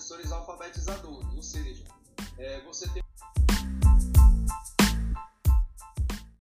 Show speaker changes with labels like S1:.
S1: professores alfabetizadores, ou seja, é, você tem